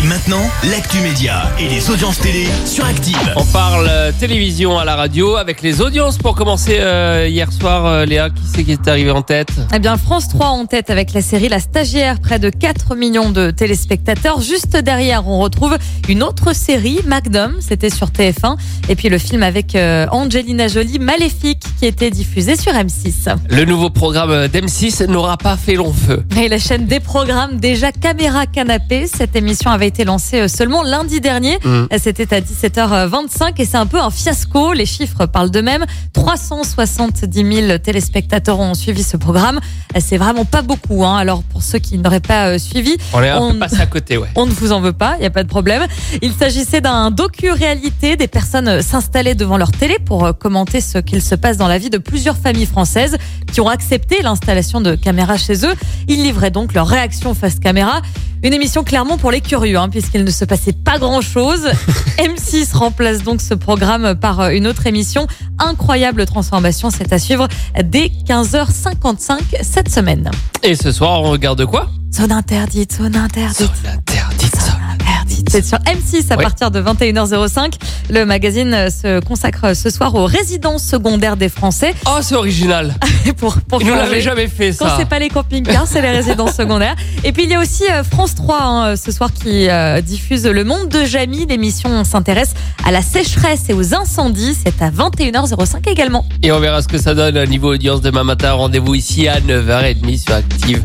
Et maintenant, l'actu média et les audiences télé sur Active. On parle euh, télévision à la radio avec les audiences pour commencer euh, hier soir. euh, Léa, qui c'est qui est arrivé en tête? Eh bien, France 3 en tête avec la série La Stagiaire, près de 4 millions de téléspectateurs. Juste derrière, on retrouve une autre série, Magnum, c'était sur TF1. Et puis le film avec euh, Angelina Jolie, Maléfique, qui était diffusé sur M6. Le nouveau programme euh, d'M6 n'aura pas fait long feu. Et la chaîne des programmes, déjà Caméra Canapé. Cette émission avait été lancée euh, seulement lundi dernier. Mm. Euh, C'était à 17h25 et c'est un peu un fiasco. Les chiffres parlent d'eux-mêmes. 370 000 téléspectateurs ont suivi ce programme. Euh, C'est vraiment pas beaucoup. Hein. Alors pour ceux qui n'auraient pas suivi, On est un On- peu passé à côté, ouais. on ne vous en veut pas, il n'y a pas de problème. Il s'agissait d'un docu-réalité. Des personnes s'installaient devant leur télé pour commenter ce qu'il se passe dans la vie de plusieurs familles françaises qui ont accepté l'installation de caméras chez eux. Ils livraient donc leur réaction face caméra. Une émission clairement pour les curieux, hein, puisqu'il ne se passait pas grand-chose. M6 remplace donc ce programme par euh, une autre émission. Incroyable transformation, c'est à suivre dès 15h55 cette semaine. Et ce soir, on regarde quoi? Zone interdite, zone interdite. Zone interdite. C'est sur M6 à partir de 21h05. Le magazine euh, se consacre ce soir aux résidences secondaires des Français. Oh, c'est original. pour, pour Il nous changer. l'avait jamais fait, Quand ça. c'est pas les camping-cars, c'est les résidences secondaires. Et puis il y a aussi euh, France 3 hein, ce soir qui euh, diffuse Le Monde de Jamie. L'émission s'intéresse à la sécheresse et aux incendies. C'est à 21h05 également. Et on verra ce que ça donne au niveau audience demain matin. Rendez-vous ici à 9h30 sur Active.